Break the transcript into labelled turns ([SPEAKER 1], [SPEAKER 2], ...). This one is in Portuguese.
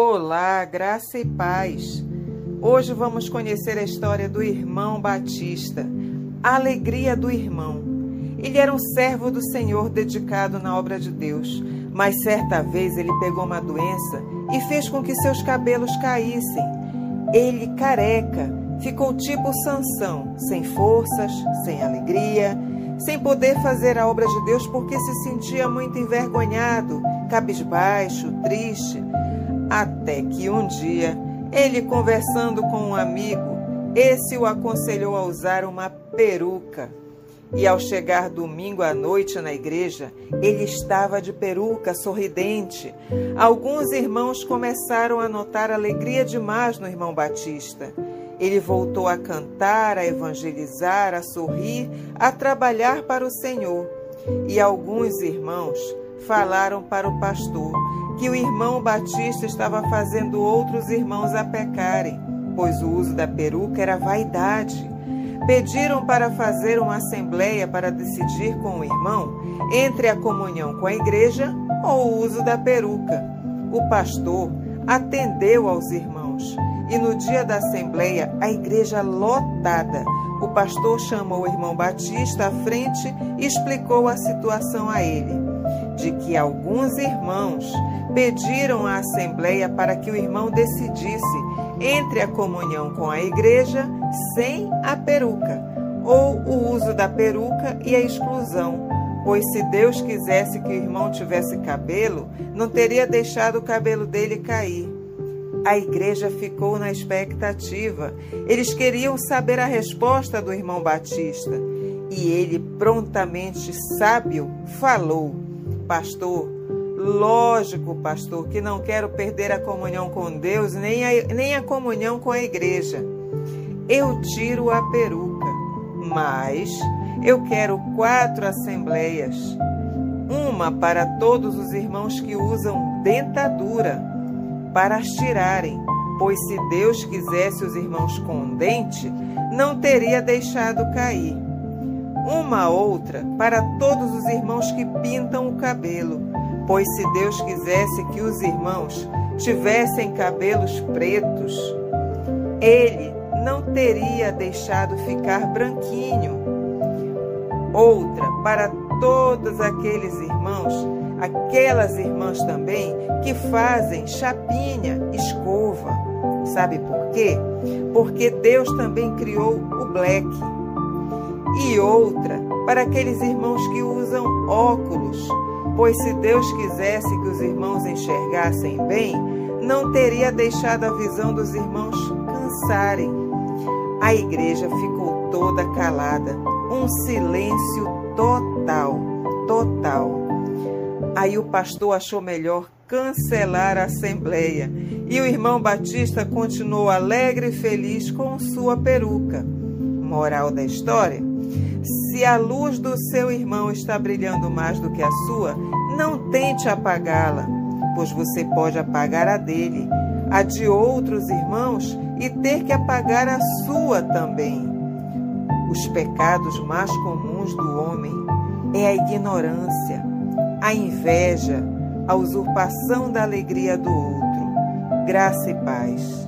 [SPEAKER 1] Olá, graça e paz. Hoje vamos conhecer a história do irmão Batista, a alegria do irmão. Ele era um servo do Senhor dedicado na obra de Deus, mas certa vez ele pegou uma doença e fez com que seus cabelos caíssem. Ele, careca, ficou tipo Sansão, sem forças, sem alegria, sem poder fazer a obra de Deus porque se sentia muito envergonhado, cabisbaixo, triste até que um dia, ele conversando com um amigo, esse o aconselhou a usar uma peruca. E ao chegar domingo à noite na igreja, ele estava de peruca, sorridente. Alguns irmãos começaram a notar alegria demais no irmão Batista. Ele voltou a cantar, a evangelizar, a sorrir, a trabalhar para o Senhor. E alguns irmãos falaram para o pastor que o irmão Batista estava fazendo outros irmãos a pecarem, pois o uso da peruca era vaidade. Pediram para fazer uma assembleia para decidir com o irmão entre a comunhão com a igreja ou o uso da peruca. O pastor atendeu aos irmãos e no dia da assembleia, a igreja lotada, o pastor chamou o irmão Batista à frente e explicou a situação a ele de que alguns irmãos pediram à Assembleia para que o irmão decidisse entre a comunhão com a igreja sem a peruca, ou o uso da peruca e a exclusão. Pois se Deus quisesse que o irmão tivesse cabelo, não teria deixado o cabelo dele cair. A igreja ficou na expectativa. Eles queriam saber a resposta do irmão Batista. E ele, prontamente sábio, falou: pastor, lógico, pastor, que não quero perder a comunhão com Deus, nem a, nem a comunhão com a igreja. Eu tiro a peruca, mas eu quero quatro assembleias. Uma para todos os irmãos que usam dentadura, para as tirarem, pois se Deus quisesse os irmãos com dente, não teria deixado cair uma outra para todos os irmãos que pintam o cabelo, pois se Deus quisesse que os irmãos tivessem cabelos pretos, ele não teria deixado ficar branquinho. Outra para todos aqueles irmãos, aquelas irmãs também que fazem chapinha, escova. Sabe por quê? Porque Deus também criou o black e outra para aqueles irmãos que usam óculos, pois se Deus quisesse que os irmãos enxergassem bem, não teria deixado a visão dos irmãos cansarem. A igreja ficou toda calada, um silêncio total, total. Aí o pastor achou melhor cancelar a assembleia e o irmão Batista continuou alegre e feliz com sua peruca. Moral da história: se a luz do seu irmão está brilhando mais do que a sua, não tente apagá-la, pois você pode apagar a dele, a de outros irmãos e ter que apagar a sua também. Os pecados mais comuns do homem é a ignorância, a inveja, a usurpação da alegria do outro. Graça e paz.